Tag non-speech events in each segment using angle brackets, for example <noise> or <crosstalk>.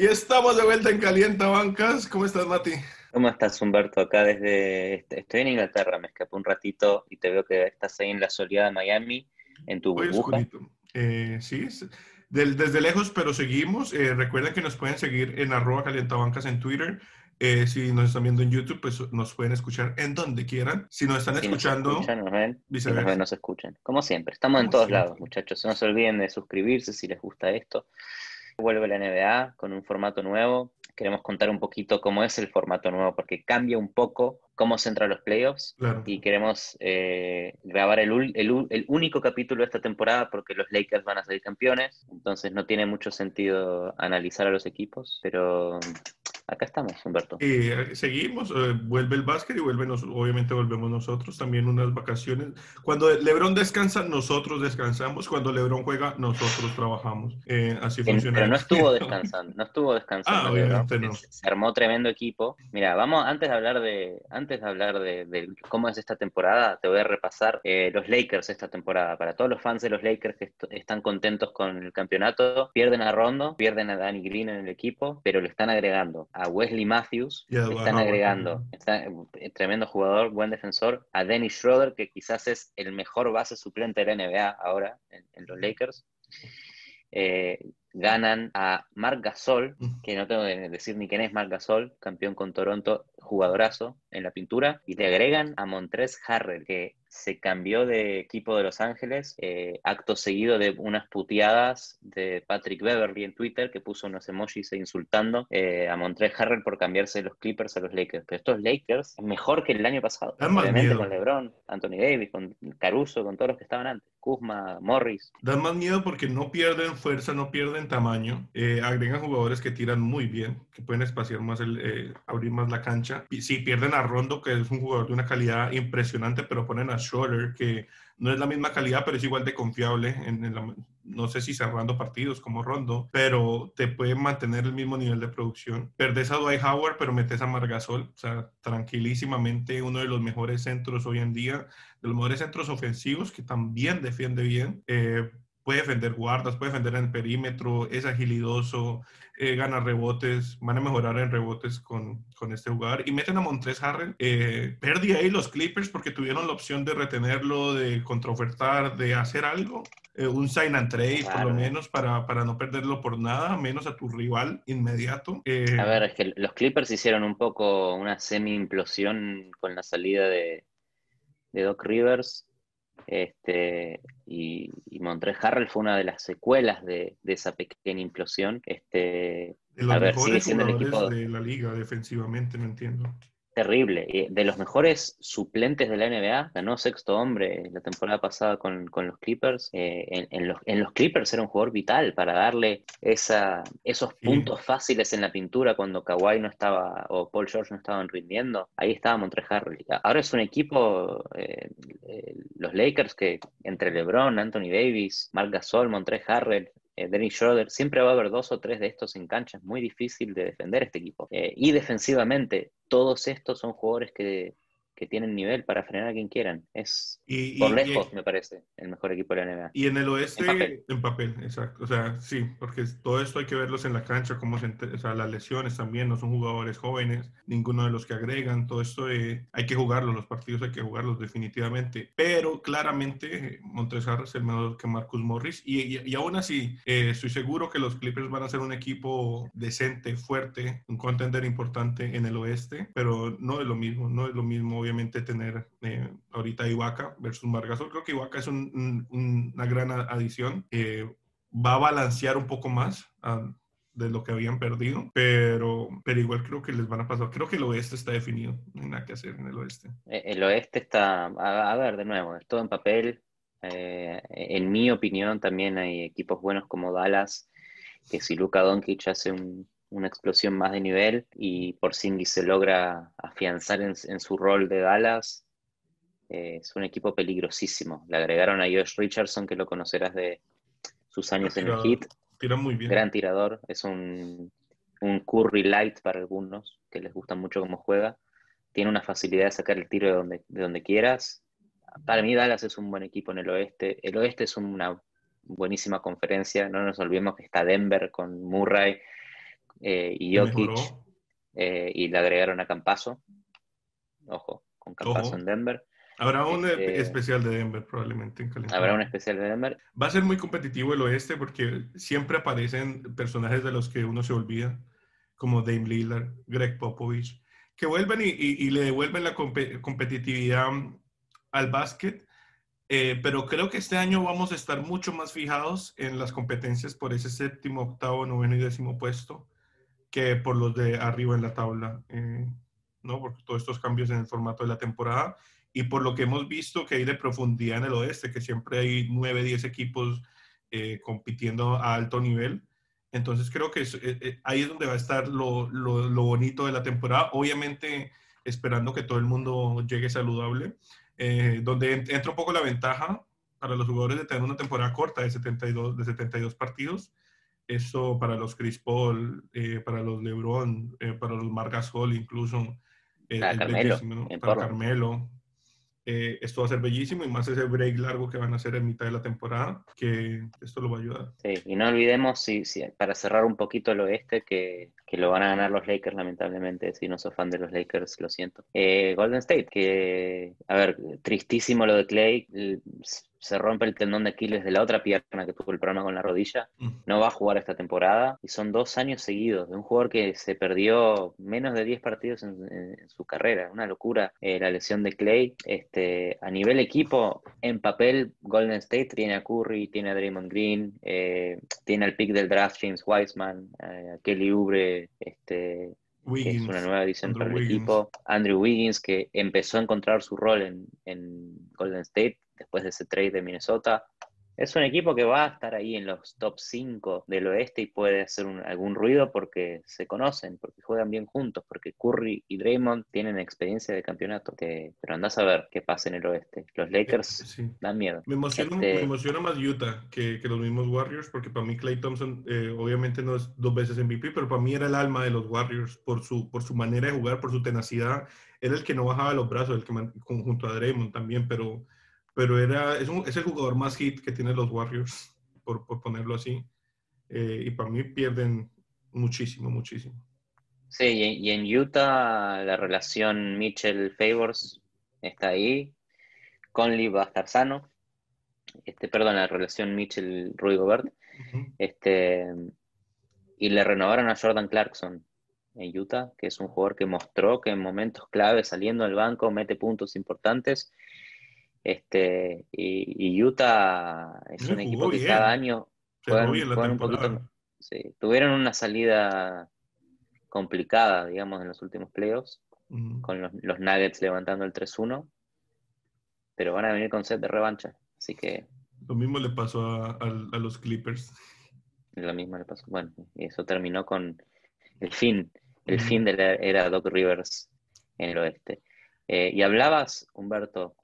Y estamos de vuelta en Calienta Bancas. ¿Cómo estás, Mati? ¿Cómo estás, Humberto? Acá desde... Estoy en Inglaterra, me escapé un ratito y te veo que estás ahí en la soleada de Miami, en tu burbuja. Eh, sí, desde lejos, pero seguimos. Eh, recuerden que nos pueden seguir en arroba calientabancas en Twitter. Eh, si nos están viendo en YouTube, pues nos pueden escuchar en donde quieran. Si nos están escuchando, nos, escuchan, nos ven, nos ven, nos escuchan. Como siempre, estamos en todos lados, muchachos. No se olviden de suscribirse si les gusta esto. Vuelve la NBA con un formato nuevo. Queremos contar un poquito cómo es el formato nuevo, porque cambia un poco cómo se entra a los playoffs. Y queremos eh, grabar el, el, único capítulo de esta temporada porque los Lakers van a ser campeones. Entonces no tiene mucho sentido analizar a los equipos, pero acá estamos, Humberto. Eh, seguimos, eh, vuelve el básquet y vuelve obviamente volvemos nosotros también unas vacaciones. Cuando LeBron descansa, nosotros descansamos. Cuando LeBron juega, nosotros trabajamos. Eh, así funciona. Pero no estuvo <laughs> descansando, no estuvo descansando. Ah, obviamente no. Se armó tremendo equipo. Mira, vamos, antes de hablar de, antes de hablar de, cómo es esta temporada, te voy a repasar los Lakers esta temporada. Para todos los fans de los Lakers que están contentos con el campeonato, pierden a Rondo, pierden a Danny Green en el equipo, pero le están agregando a Wesley Matthews, están agregando, está, eh, tremendo jugador, buen defensor, a Dennis Schroeder, que quizás es el mejor base suplente de la NBA ahora en, los Lakers. Eh, ganan a Marc Gasol, que no tengo que decir ni quién es Marc Gasol, campeón con Toronto, jugadorazo en la pintura, y le agregan a Montrez Harrell, que se cambió de equipo de Los Ángeles, eh, acto seguido de unas puteadas de Patrick Beverly en Twitter, que puso unos emojis insultando eh, a Montrez Harrell por cambiarse de los Clippers a los Lakers. Pero estos Lakers es mejor que el año pasado. Obviamente con LeBron, Anthony Davis, con Caruso, con todos los que estaban antes. Kuzma, Morris. Dan más miedo porque no pierden fuerza, no pierden tamaño. Eh, agregan jugadores que tiran muy bien, que pueden espaciar más, el, abrir más la cancha. Y sí, pierden a Rondo, que es un jugador de una calidad impresionante, pero ponen a Schroeder, que no es la misma calidad, pero es igual de confiable. En, no sé si cerrando partidos como Rondo, pero te puede mantener el mismo nivel de producción. Perdes a Dwight Howard, pero metes a Margasol, o sea, tranquilísimamente uno de los mejores centros hoy en día, de los mejores centros ofensivos que también defiende bien. Eh, puede defender guardas, puede defender en el perímetro, es agilidoso, eh, gana rebotes, van a mejorar en rebotes con, con este jugador. Y meten a Montres Harrell. Eh, perdí ahí los Clippers porque tuvieron la opción de retenerlo, de contraofertar, de hacer algo. Eh, un sign and trade, por lo menos, para, para, no perderlo por nada, menos a tu rival inmediato. Eh, a ver, es que los Clippers hicieron un poco una semi-implosión con la salida de, de Doc Rivers este, y, y Montrez Harrell fue una de las secuelas de, esa pequeña implosión. Este, de los a ver, mejores sigue el equipo de la liga defensivamente, no entiendo terrible. De los mejores suplentes de la NBA, ganó sexto hombre la temporada pasada con, los Clippers. Eh, en, los, en, los, Clippers era un jugador vital para darle esa, esos puntos fáciles en la pintura cuando Kawhi no estaba o Paul George no estaban rindiendo. Ahí estaba Montre Harrell. Ahora es un equipo, eh, eh, los Lakers, que entre LeBron, Anthony Davis, Marc Gasol, Montre Harrell, eh, Dennis Schroeder, siempre va a haber dos o tres de estos en cancha, es muy difícil de defender este equipo. Eh, y defensivamente, todos estos son jugadores que que tienen nivel para frenar a quien quieran. Es por lejos, me parece, el mejor equipo de la NBA. Y en el oeste, en papel. exacto. O sea, sí, porque todo esto hay que verlos en la cancha, cómo se, o sea, las lesiones también, no son jugadores jóvenes, ninguno de los que agregan, todo esto eh, hay que jugarlos, los partidos hay que jugarlos definitivamente. Pero claramente Montresar es el mejor que Marcus Morris y, y, aún así eh, estoy seguro que los Clippers van a ser un equipo decente, fuerte, un contender importante en el oeste, pero no es lo mismo, no es lo mismo obviamente tener eh, ahorita Ibaka versus Margasol. Creo que Ibaka es una gran adición. va a balancear un poco más de lo que habían perdido, pero, pero igual creo que les van a pasar. Creo que el oeste está definido, no hay nada que hacer en el oeste. Eh, el oeste está, a, ver, de nuevo, es todo en papel. Eh, en mi opinión, también hay equipos buenos como Dallas, que si Luka Doncic hace un, una explosión más de nivel y por Porzingis se logra afianzar en, su rol de Dallas. Eh, es un equipo peligrosísimo. Le agregaron a Josh Richardson, que lo conocerás de sus años en el Heat. Tira muy bien. Gran tirador. Es un, un Curry light para algunos, que les gusta mucho cómo juega. Tiene una facilidad de sacar el tiro de donde, de donde quieras. Para mí Dallas es un buen equipo en el oeste. El oeste es una buenísima conferencia. No nos olvidemos que está Denver con Murray, eh, y Jokic, eh, y le agregaron a Campaso. Ojo, con Campaso en Denver. Habrá un este, especial de Denver probablemente en Habrá un especial de Denver. Va a ser muy competitivo el oeste porque siempre aparecen personajes de los que uno se olvida, como Dame Lillard, Greg Popovich, que vuelven y, le devuelven la competitividad al básquet. Eh, pero creo que este año vamos a estar mucho más fijados en las competencias por ese séptimo, octavo, noveno y décimo puesto que por los de arriba en la tabla, eh, ¿no? Por todos estos cambios en el formato de la temporada y por lo que hemos visto que hay de profundidad en el oeste, que siempre hay 9, 10 equipos eh, compitiendo a alto nivel. Entonces creo que eh, ahí es donde va a estar lo, lo, bonito de la temporada, obviamente esperando que todo el mundo llegue saludable, donde entra un poco la ventaja para los jugadores de tener una temporada corta de 72, de 72 partidos, eso para los Chris Paul, eh, para los LeBron, eh, para los Marcas Hall incluso. Eh, para Carmelo. Para Carmelo. Eh, esto va a ser bellísimo y más ese break largo que van a hacer en mitad de la temporada, que esto lo va a ayudar. Sí, y no olvidemos, si, para cerrar un poquito el oeste, que, que, lo van a ganar los Lakers, lamentablemente. Si no sos fan de los Lakers, lo siento. Golden State, que, a ver, tristísimo lo de Clay se rompe el tendón de Aquiles de la otra pierna que tuvo el problema con la rodilla, mm. no va a jugar esta temporada y son dos años seguidos de un jugador que se perdió menos de 10 partidos en, su carrera, una locura eh, la lesión de Clay. Este, a nivel equipo, en papel, Golden State tiene a Curry, tiene a Draymond Green, eh, tiene al pick del draft James Wiseman, eh, a Kelly Oubre, este, que es una nueva edición para el equipo. Andrew Wiggins, que empezó a encontrar su rol en, en Golden State después de ese trade de Minnesota. Es un equipo que va a estar ahí en los top 5 del oeste y puede hacer algún ruido porque se conocen, porque juegan bien juntos, porque Curry y Draymond tienen experiencia de campeonato. pero andás a ver qué pasa en el oeste. Los Lakers eh, dan miedo. Me emociona, este emociona más Utah que, los mismos Warriors, porque para mí Clay Thompson eh, obviamente no es dos veces MVP, pero para mí era el alma de los Warriors por su, por su manera de jugar, por su tenacidad. Era el que no bajaba los brazos, el que junto a Draymond también, pero pero era, es, es, el jugador más hit que tienen los Warriors, por, por ponerlo así. Eh, y para mí pierden muchísimo, muchísimo. Sí, y en Utah la relación Mitchell-Favors está ahí. Conley va a estar sano. Este, perdón, la relación Mitchell-Rudy Gobert. este, y le renovaron a Jordan Clarkson en Utah, que es un jugador que mostró que en momentos clave saliendo del banco mete puntos importantes este, y, Utah es un equipo que cada año juegan, un poquito. tuvieron una salida complicada, digamos, en los últimos playoffs, con los, Nuggets levantando el 3-1, pero van a venir con set de revancha, así que... Lo mismo le pasó a, los Clippers. Lo mismo le pasó, bueno, y eso terminó con el fin, el fin de la era Doc Rivers en el oeste. Eh, y hablabas, Humberto,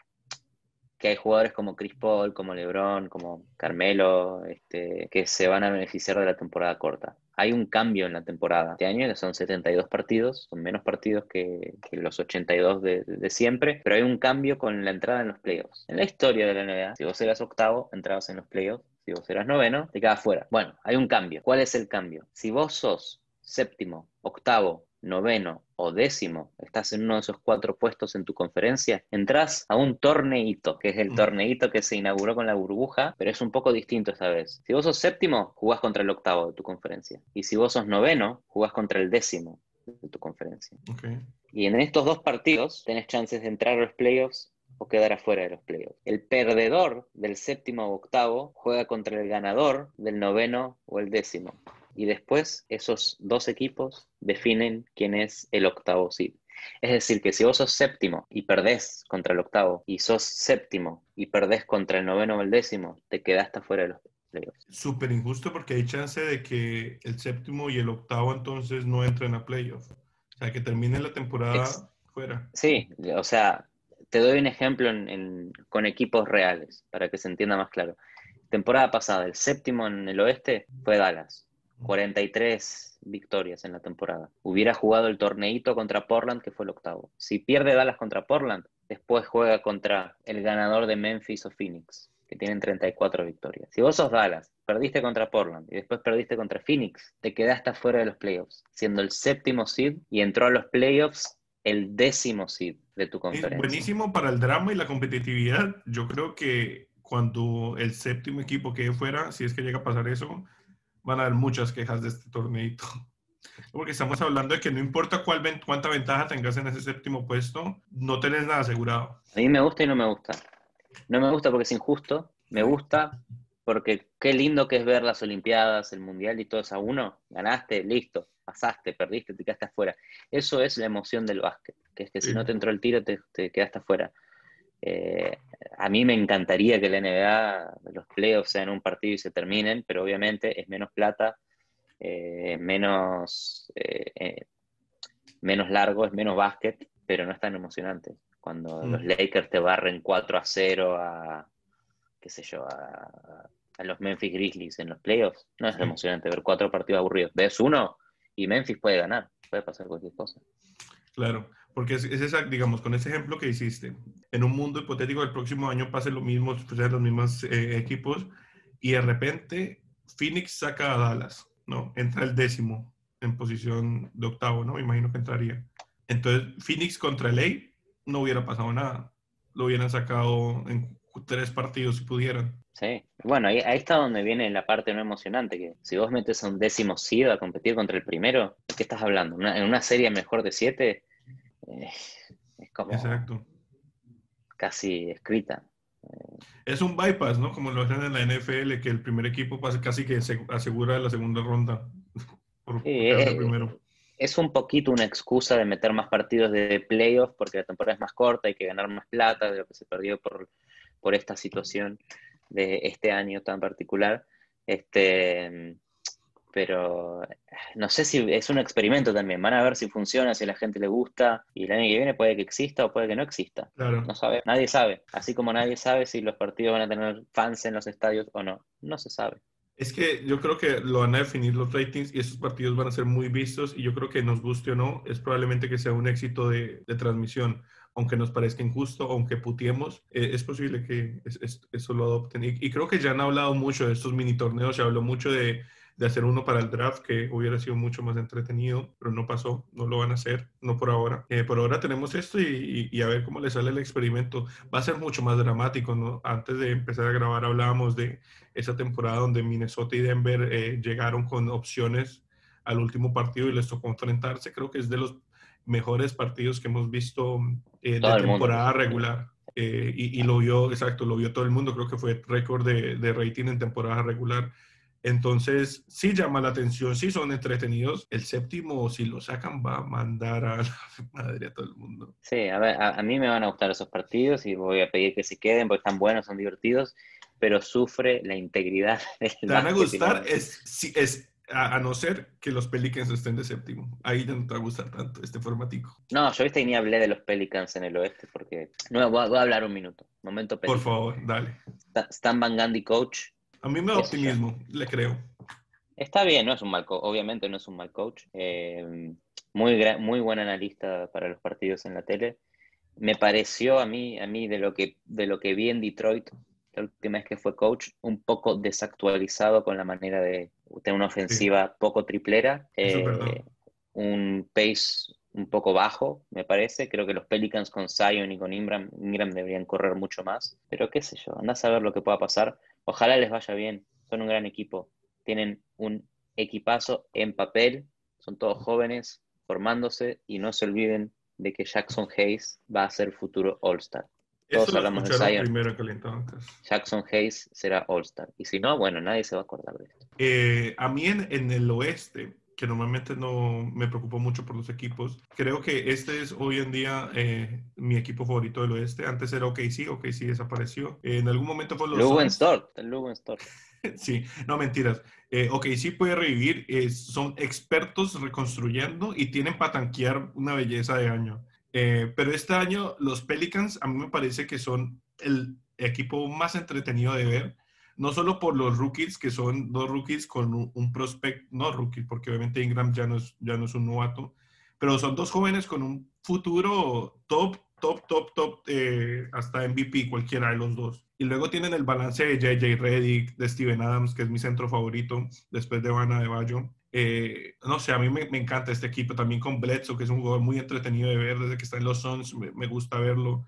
que hay jugadores como Chris Paul, como LeBron, como Carmelo, este, que se van a beneficiar de la temporada corta. Hay un cambio en la temporada este año, que son 72 partidos, son menos partidos que, los 82 de, de, siempre, pero hay un cambio con la entrada en los playoffs. En la historia de la NBA, si vos eras octavo, entrabas en los playoffs, si vos eras noveno, te quedabas fuera. Bueno, hay un cambio. ¿Cuál es el cambio? Si vos sos séptimo, octavo, noveno o décimo, estás en uno de esos cuatro puestos en tu conferencia, entras a un torneito, que es el mm. torneito que se inauguró con la burbuja, pero es un poco distinto esta vez. Si vos sos séptimo, jugás contra el octavo de tu conferencia. Y si vos sos noveno, jugás contra el décimo de tu conferencia. Y en estos dos partidos tenés chances de entrar a los playoffs o quedar afuera de los playoffs. El perdedor del séptimo o octavo juega contra el ganador del noveno o el décimo y después esos dos equipos definen quién es el octavo seed. Es decir, que si vos sos séptimo y perdés contra el octavo, y sos séptimo y perdés contra el noveno o el décimo, te quedaste fuera de los playoffs. Súper injusto porque hay chance de que el séptimo y el octavo entonces no entren a playoffs. O sea, que termine la temporada fuera. Sí, o sea, te doy un ejemplo con equipos reales para que se entienda más claro. Temporada pasada, el séptimo en el oeste fue Dallas 43 victorias en la temporada. Hubiera jugado el torneito contra Portland, que fue el octavo. Si pierde Dallas contra Portland, después juega contra el ganador de Memphis o Phoenix. que tienen 34 victorias. Si vos sos Dallas, perdiste contra Portland y después perdiste contra Phoenix, te quedaste fuera de los playoffs, siendo el séptimo seed y entró a los playoffs el décimo seed de tu conferencia. buenísimo para el drama y la competitividad. Yo creo que cuando el séptimo equipo quede fuera, si es que llega a pasar eso, van a haber muchas quejas de este torneito. <laughs> Porque estamos hablando de que no importa cuál, cuánta ventaja tengas en ese séptimo puesto, no tenés nada asegurado. A mí me gusta y no me gusta. No me gusta porque es injusto, me gusta porque qué lindo que es ver las Olimpiadas, el Mundial y todo eso a uno. Ganaste, listo, pasaste, perdiste, te quedaste afuera. Eso es la emoción del básquet, que es que si no te entró el tiro te, quedaste afuera. Eh, a mí me encantaría que la NBA, los playoffs sean un partido y se terminen, pero obviamente es menos plata, eh, menos, eh, menos largo, es menos básquet, pero no es tan emocionante. Cuando mm. los Lakers te barren 4 a 0 a, qué sé yo, a, los Memphis Grizzlies en los playoffs, no es emocionante ver cuatro partidos aburridos. Ves uno y Memphis puede ganar, puede pasar cualquier cosa. Claro, porque es, esa, digamos, con ese ejemplo que hiciste, en un mundo hipotético del próximo año pase lo mismo, pues, los mismos eh, equipos, y de repente Phoenix saca a Dallas, ¿no? Entra el décimo en posición de octavo, ¿no? Me imagino que entraría. Entonces, Phoenix contra LA no hubiera pasado nada. Lo hubieran sacado en tres partidos si pudieran. Sí, bueno, ahí, está donde viene la parte no emocionante, que si vos metes a un décimo SID a competir contra el primero, ¿qué estás hablando? en una serie mejor de siete, es como Exacto. casi escrita. Es un bypass, ¿no? Como lo hacen en la NFL, que el primer equipo pasa casi que asegura la segunda ronda. <laughs> Por, eh, primero es un poquito una excusa de meter más partidos de playoff porque la temporada es más corta, hay que ganar más plata de lo que se perdió por, por esta situación de este año tan particular. Este, pero no sé si es un experimento también. Van a ver si funciona, si a la gente le gusta. Y el año que viene puede que exista o puede que no exista. No sabe, nadie sabe. Así como nadie sabe si los partidos van a tener fans en los estadios o no. No se sabe. Es que yo creo que lo van a definir los ratings y esos partidos van a ser muy vistos y yo creo que nos guste o no, es probablemente que sea un éxito de, transmisión, aunque nos parezca injusto, aunque putiemos, eh, es posible que eso lo adopten. y, creo que ya han hablado mucho de estos mini torneos, se habló mucho de de hacer uno para el draft que hubiera sido mucho más entretenido, pero no pasó, no lo van a hacer, no por ahora. Eh, por ahora tenemos esto y, y, a ver cómo le sale el experimento. Va a ser mucho más dramático, ¿no? Antes de empezar a grabar hablábamos de esa temporada donde Minnesota y Denver eh, llegaron con opciones al último partido y les tocó enfrentarse. Creo que es de los mejores partidos que hemos visto eh, de temporada regular. y, y, lo vio, exacto, lo vio todo el mundo. Creo que fue récord de, de rating en temporada regular. Entonces, sí llama la atención, sí son entretenidos. El séptimo, si lo sacan, va a mandar a <laughs> la madre a todo el mundo. Sí, a, ver, a, mí me van a gustar esos partidos y voy a pedir que se queden porque están buenos, son divertidos, pero sufre la integridad <laughs> del Te van a gustar, es, si, es, a, no ser que los Pelicans estén de séptimo. Ahí no te va a gustar tanto este formatico. No, yo viste ni hablé de los Pelicans en el oeste porque... No, voy a, hablar un minuto. Momento Por favor, dale. Stan Van Gundy, coach, a mí me da optimismo, le creo. Está bien, no es un mal coach, obviamente no es un mal coach. Eh, muy, muy buen analista para los partidos en la tele. Me pareció a mí, a mí de lo que, de lo que vi en Detroit, la última vez que fue coach, un poco desactualizado con la manera de tener una ofensiva poco triplera. Eh, un pace un poco bajo, me parece. Creo que los Pelicans con Zion y con Ingram, Ingram deberían correr mucho más. Pero qué sé yo, anda a saber lo que pueda pasar. Ojalá les vaya bien. Son un gran equipo. Tienen un equipazo en papel. Son todos jóvenes formándose y no se olviden de que Jackson Hayes va a ser futuro All-Star. Todos hablamos de Zion. Jackson Hayes será All-Star. Y si no, bueno, nadie se va a acordar de esto. Eh, a mí en, el oeste, que normalmente no me preocupo mucho por los equipos. Creo que este es hoy en día eh, mi equipo favorito del oeste. Antes era OKC, OKC desapareció. en algún momento fue los... Lugenstort. <laughs> sí, no mentiras. Eh, OKC puede revivir, son expertos reconstruyendo y tienen para tanquear una belleza de año. Eh, pero este año los Pelicans a mí me parece que son el equipo más entretenido de ver no solo por los rookies, que son dos rookies con un, prospect, no rookie, porque obviamente Ingram ya no, es, ya no es un novato, pero son dos jóvenes con un futuro top top, top, top, eh, hasta MVP, cualquiera de los dos. Y luego tienen el balance de JJ Reddick, de Steven Adams, que es mi centro favorito, después de Vanna de Bayo. Eh, no sé, a mí me, me, encanta este equipo, también con Bledsoe, que es un jugador muy entretenido de ver desde que está en los Suns, me, me gusta verlo.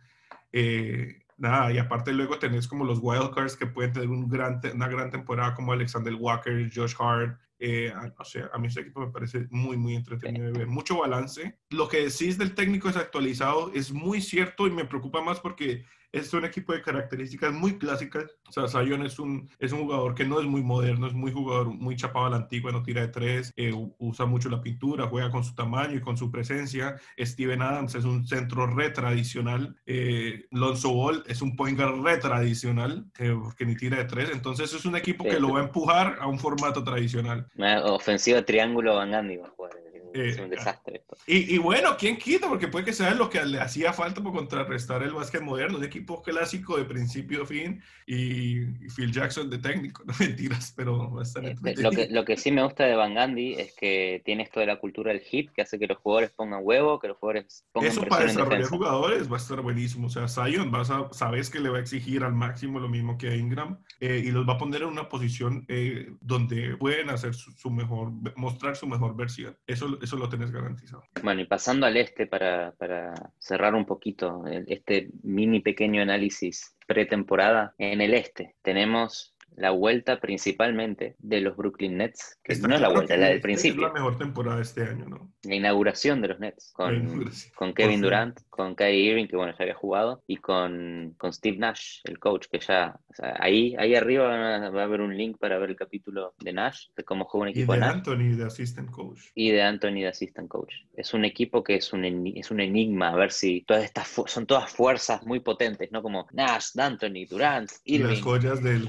Eh, nada, y aparte luego tenés como los wildcards que pueden tener un gran una gran temporada como Alexander Walker, Josh Hart, eh, o sea, a mí este equipo me parece muy, muy entretenido de ver. Mucho balance. Lo que decís del técnico desactualizado es muy cierto y me preocupa más porque es un equipo de características muy clásicas. O sea, Zion es un, es un jugador que no es muy moderno, es muy jugador, muy chapado a la antigua, no tira de tres, eh, usa mucho la pintura, juega con su tamaño y con su presencia. Steven Adams es un centro retradicional. Eh, Lonzo Ball es un point guard retradicional, eh, porque ni tira de tres. Entonces es un equipo que lo va a empujar a un formato tradicional. Ofensiva triángulo Van Gandhi jugar es un eh, desastre. Y, y, bueno, ¿quién quita? Porque puede que sea lo que le hacía falta para contrarrestar el básquet moderno, un equipo clásico de principio a fin y, Phil Jackson de técnico, <laughs> no mentiras, pero eh, lo, que, lo que sí me gusta de Van Gandhi es que tiene esto de la cultura del hit, que hace que los jugadores pongan huevo, que los jugadores pongan Eso para desarrollar jugadores va a estar buenísimo. O sea, Zion, vas a, sabes que le va a exigir al máximo lo mismo que a Ingram eh, y los va a poner en una posición donde pueden hacer su, su, mejor, mostrar su mejor versión. Eso eso lo tenés garantizado. Bueno, y pasando al este para, cerrar un poquito este mini pequeño análisis pretemporada, en el este tenemos la vuelta principalmente de los Brooklyn Nets, que no es la vuelta, es la del principio. Es la mejor temporada este año, ¿no? La inauguración de los Nets, con, con Kevin Durant, con Kyrie Irving, que bueno, ya había jugado, y con, con Steve Nash, el coach, que ya, ahí, ahí arriba va a haber un link para ver el capítulo de Nash, de cómo juega un equipo. Y de Anthony de assistant coach. Y de Anthony de assistant coach. Es un equipo que es un, es un enigma, a ver si todas estas son todas fuerzas muy potentes, ¿no? Como Nash, Anthony, Durant, Irving. Las joyas del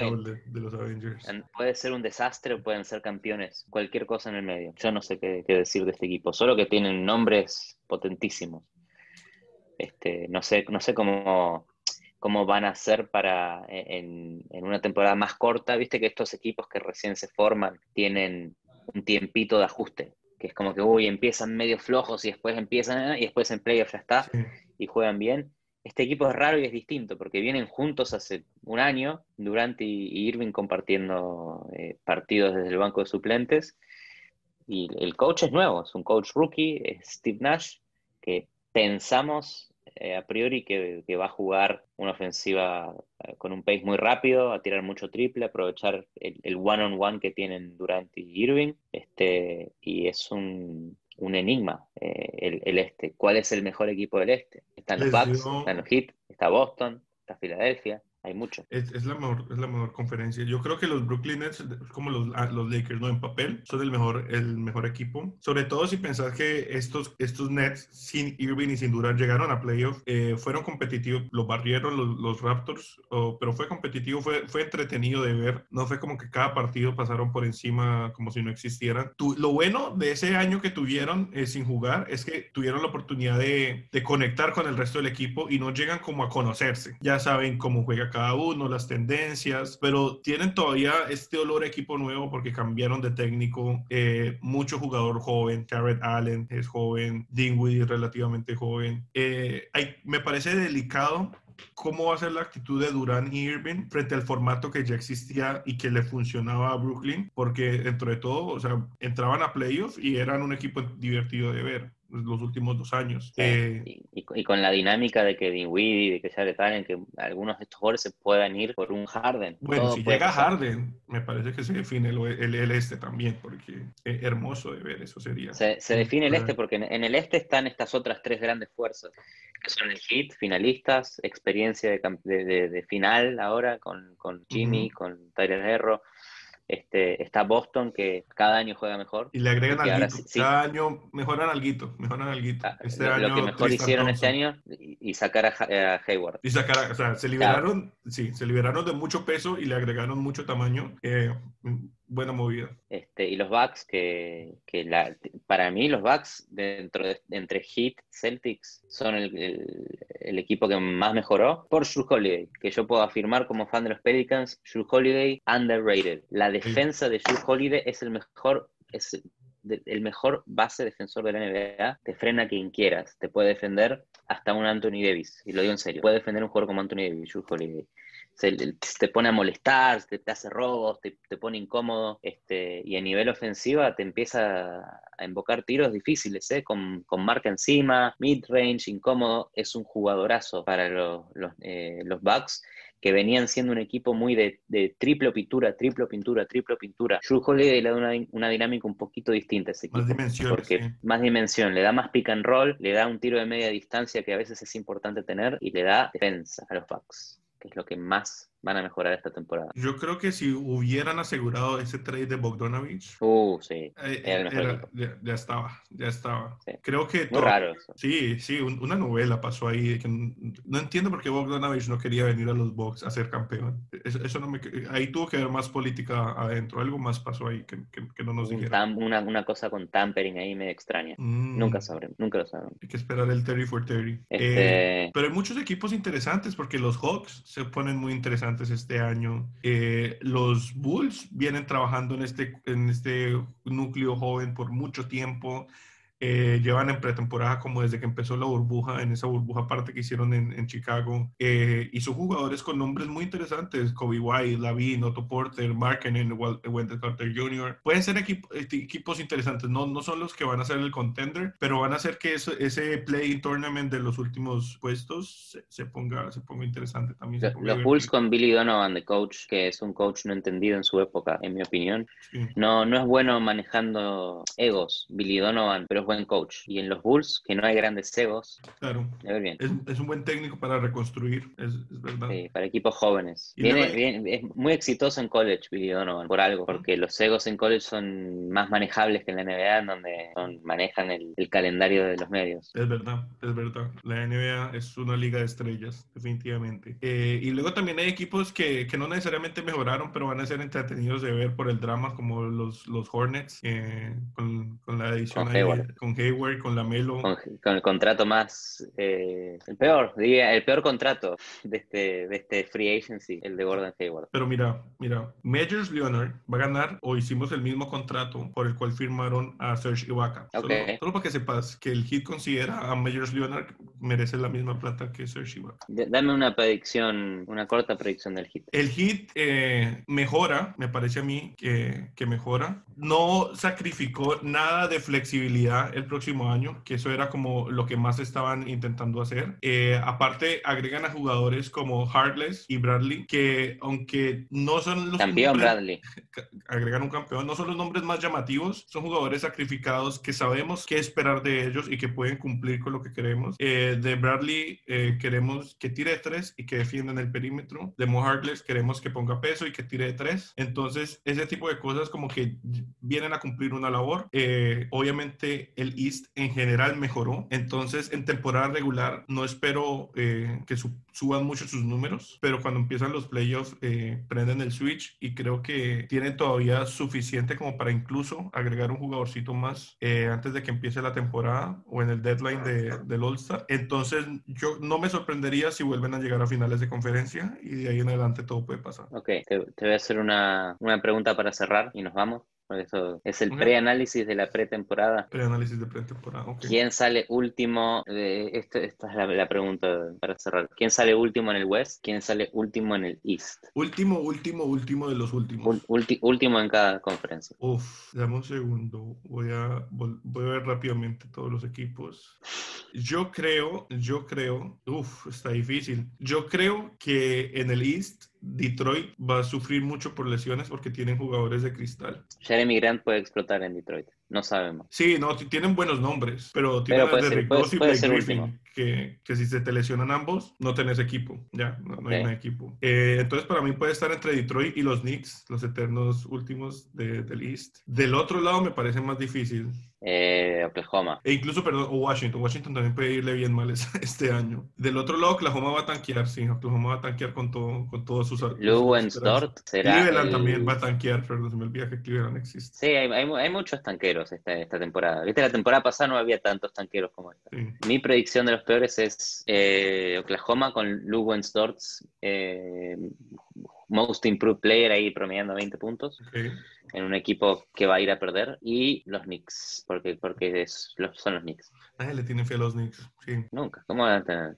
de, de, los Avengers. Puede ser un desastre o pueden ser campeones, cualquier cosa en el medio. Yo no sé qué, qué decir de este equipo, solo que tienen nombres potentísimos. Este, no sé, no sé cómo, cómo van a ser para en, una temporada más corta. Viste que estos equipos que recién se forman tienen un tiempito de ajuste, que es como que uy, empiezan medio flojos y después empiezan y después en playoff ya está y juegan bien. Este equipo es raro y es distinto porque vienen juntos hace un año, Durant y, Irving compartiendo eh, partidos desde el banco de suplentes. Y el coach es nuevo, es un coach rookie, Steve Nash, que pensamos eh, a priori que, va a jugar una ofensiva eh, con un pace muy rápido, a tirar mucho triple, aprovechar el one-on-one que tienen Durant y Irving. Este, y es un, enigma eh, el, este. ¿Cuál es el mejor equipo del este? Están los Bucks, están los Heat, está Boston, está Filadelfia hay mucho. Es, la mejor, es la mejor conferencia. Yo creo que los Brooklyn Nets, como los, ah, los Lakers, ¿no? En papel, son el mejor, el mejor equipo. Sobre todo si pensás que estos, estos Nets, sin Irving y sin Durant, llegaron a playoff, eh, fueron competitivos, los barrieron los, los Raptors, pero fue competitivo, fue, fue entretenido de ver. No fue como que cada partido pasaron por encima como si no existieran. lo bueno de ese año que tuvieron eh, sin jugar es que tuvieron la oportunidad de, de conectar con el resto del equipo y no llegan como a conocerse. Ya saben cómo juega cada uno, las tendencias, pero tienen todavía este olor equipo nuevo porque cambiaron de técnico. Eh, mucho jugador joven, Garrett Allen es joven, Dinwiddie es relativamente joven. Eh, me parece delicado cómo va a ser la actitud de Durán y Irving frente al formato que ya existía y que le funcionaba a Brooklyn, porque dentro de todo, o sea, entraban a playoffs y eran un equipo divertido de ver los últimos dos años. Eh, y, con la dinámica de que Dinwiddie, de que Jared Allen, que algunos de estos jugadores se puedan ir por un Harden. Bueno, si llega Harden, me parece que se define el, el, este también, porque es hermoso de ver, eso sería. Se, define el este porque en, el este están estas otras tres grandes fuerzas, que son el Heat, finalistas, experiencia de, de, final ahora con, con Jimmy, con Tyler Herro este, está Boston, que cada año juega mejor. Y le agregan algo. Cada año mejoran algo, mejoran algo. Ah, este lo, año, que mejor hicieron este año y, sacar a, Hayward. Y sacar, o sea, se liberaron, sí, se liberaron de mucho peso y le agregaron mucho tamaño. Eh, buena movida. Este, y los Bucks, que, que la, para mí los Bucks, dentro de, entre Heat, Celtics, son el, el, equipo que más mejoró por Drew Holiday, que yo puedo afirmar como fan de los Pelicans, Drew Holiday underrated. La defensa de Drew Holiday es el mejor, es el mejor base defensor de la NBA te frena quien quieras. Te puede defender hasta un Anthony Davis, y lo digo en serio. Puede defender un jugador como Anthony Davis, Se, te pone a molestar, te, hace robos, te, pone incómodo, este, y a nivel ofensiva te empieza a invocar tiros difíciles, ¿eh? con, con marca encima, mid-range, incómodo. Es un jugadorazo para eh, los Bucks que venían siendo un equipo muy de, triple pintura, triple pintura, triple pintura. Drew Holiday le da una, dinámica un poquito distinta a ese equipo. Más dimensión. Porque más dimensión, le da más pick and roll, le da un tiro de media distancia que a veces es importante tener y le da defensa a los Bucks, que es lo que más van a mejorar esta temporada. Yo creo que si hubieran asegurado ese trade de Bogdanovich, uh, sí, eh, ya, estaba, ya estaba. Creo que... Muy raro eso. Sí, sí, una novela pasó ahí. Que no, entiendo por qué Bogdanovich no quería venir a los Bucks a ser campeón. Eso, no me, ahí tuvo que haber más política adentro. Algo más pasó ahí que, que, no nos dijeron. Una, una, cosa con tampering ahí medio extraña. Mm. Nunca sabremos, nunca lo sabremos. Hay que esperar el Terry for Terry. Este eh, pero hay muchos equipos interesantes porque los Hawks se ponen muy interesantes este año. Eh, los Bulls vienen trabajando en este, en este núcleo joven por mucho tiempo. Eh, llevan en pretemporada como desde que empezó la burbuja, en esa burbuja aparte que hicieron en, Chicago. Eh, y son jugadores con nombres muy interesantes, Kobe White, Lavin, Otto Porter, Markkinen, Wendell Carter Jr. Pueden ser este, equipos interesantes, no, no son los que van a ser el contender, pero van a hacer que ese play tournament de los últimos puestos se, ponga, se ponga interesante también. los Bulls con Billy Donovan de coach, que es un coach no entendido en su época, en mi opinión. No, no es bueno manejando egos, Billy Donovan, pero buen coach. Y en los Bulls, que no hay grandes egos. Claro. Bien. Es, un buen técnico para reconstruir, es, verdad. Sí, para equipos jóvenes. es muy exitoso en college, Billy Donovan, por algo, porque los egos en college son más manejables que en la NBA, donde manejan el, calendario de los medios. Es verdad, es verdad. La NBA es una liga de estrellas, definitivamente. Eh, y luego también hay equipos que, que, no necesariamente mejoraron, pero van a ser entretenidos de ver por el drama, como los, los Hornets, eh, con, con, la edición con Hayward, con Lamelo. Con, con el contrato más, eh, el peor, diría, el peor contrato de este, de este free agency, el de Gordon Hayward. Pero mira, mira, Majors Leonard va a ganar o hicimos el mismo contrato por el cual firmaron a Serge Ibaka. Solo, para que sepas que el Heat considera a Majors Leonard merece la misma plata que Serge Ibaka. dame una predicción, una corta predicción del Heat. El Heat eh, mejora, me parece a mí que, que mejora. No sacrificó nada de flexibilidad el próximo año, que eso era como lo que más estaban intentando hacer. Eh, aparte, agregan a jugadores como Hartless y Bradley, que aunque no son los... Campeón Bradley. <laughs> Agregan un campeón, no son los nombres más llamativos, son jugadores sacrificados que sabemos qué esperar de ellos y que pueden cumplir con lo que queremos. Eh, de Bradley eh, queremos que tire de tres y que defienda en el perímetro. De Mo Hartless queremos que ponga peso y que tire de tres. Entonces, ese tipo de cosas como que vienen a cumplir una labor. obviamente, el East en general mejoró. Entonces, en temporada regular no espero eh, que suban mucho sus números, pero cuando empiezan los playoffs eh, prenden el switch y creo que tienen todavía suficiente como para incluso agregar un jugadorcito más eh, antes de que empiece la temporada o en el deadline de, del All-Star. Entonces, yo no me sorprendería si vuelven a llegar a finales de conferencia y de ahí en adelante todo puede pasar. Ok, te, voy a hacer una, una pregunta para cerrar y nos vamos. Eso es el preanálisis de la pretemporada. Preanálisis de pretemporada, ok. ¿Quién sale último? esta es la, pregunta para cerrar. ¿Quién sale último en el West? ¿Quién sale último en el East? Último, último, último de los últimos. último en cada conferencia. Uf, dame un segundo. Voy a, voy a ver rápidamente todos los equipos. Yo creo, yo creo, uf, está difícil. Yo creo que en el East Detroit va a sufrir mucho por lesiones porque tienen jugadores de cristal. Jeremy Grant puede explotar en Detroit, no sabemos. Sí, no, tienen buenos nombres, pero tienen pero puede ser, Griffin, que, que, si se te lesionan ambos, no tenés equipo, ya, no, hay un equipo. Eh, entonces para mí puede estar entre Detroit y los Knicks, los eternos últimos del East. Del otro lado me parece más difícil. Eh, Oklahoma. E incluso, perdón, Washington. Washington también puede irle bien mal <laughs> este año. Del otro lado, Oklahoma va a tanquear, sí. Oklahoma va a tanquear con, todo, con todos sus... Stort será... Cleveland también va a tanquear, pero se me olvida que Cleveland existe. Sí, hay, hay, muchos tanqueros esta, esta temporada. Viste, la temporada pasada no había tantos tanqueros como esta. Mi predicción de los peores es eh, Oklahoma con Lou Storts eh, Most Improved Player ahí promediando 20 puntos. en un equipo que va a ir a perder y los Knicks, porque, porque es, los, son los Knicks. Nadie le tiene fe a los Knicks, sí. Nunca. ¿Cómo van a tener?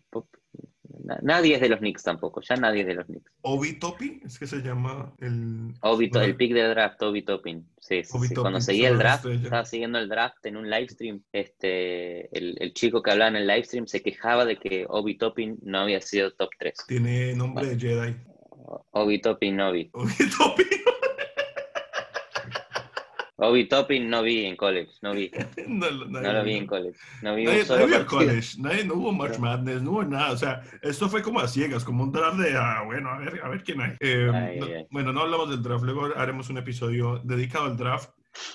Nadie es de los Knicks tampoco, ya nadie es de los Knicks. Obi es que se llama el... Obi, el pick del draft, Obi Toppin. Sí, sí, Cuando seguía el draft, estaba siguiendo el draft en un live stream, este, el, el, chico que hablaba en el live stream se quejaba de que Obi Toppin no había sido top 3. Tiene nombre de Jedi. Obi Toppin, Obi. Obi no vi en college, no vi. no, lo vi en college. No vi nadie, en college, nadie, no hubo March Madness, no hubo nada. O sea, esto fue como a ciegas, como un draft de, ah, bueno, a ver, a ver quién hay. Eh, bueno, no hablamos del draft, luego haremos un episodio dedicado al draft.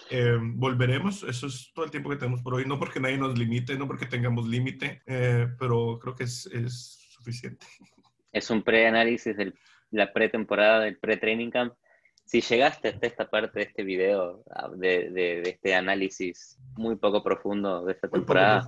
Eh, volveremos, eso es todo el tiempo que tenemos por hoy, no porque nadie nos limite, no porque tengamos límite, eh, pero creo que es, es suficiente. Es un pre-análisis de la pretemporada del pre-training camp si llegaste hasta esta parte de este video, ah, de, de, este análisis muy poco profundo de esta temporada,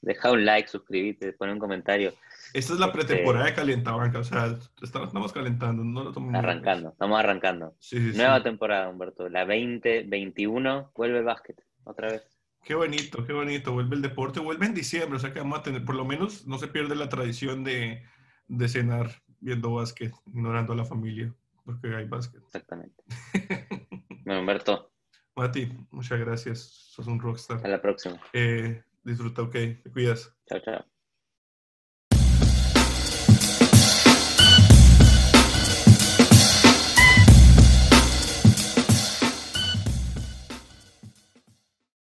deja un like, suscríbete, pon un comentario. Esta es la este, pretemporada de Calientabanca, o sea, estamos, calentando, no lo Arrancando, estamos arrancando. Nueva temporada, Humberto, la 2021, vuelve el básquet, otra vez. Qué bonito, qué bonito, vuelve el deporte, vuelve en diciembre, o sea que vamos a tener, por lo menos no se pierde la tradición de, de cenar viendo básquet, ignorando a la familia porque hay básquet. Exactamente. <laughs> bueno, Humberto. Mati, muchas gracias. Sos un rockstar. Hasta la próxima. Eh, disfruta, ok. Te cuidas. Chao, chao.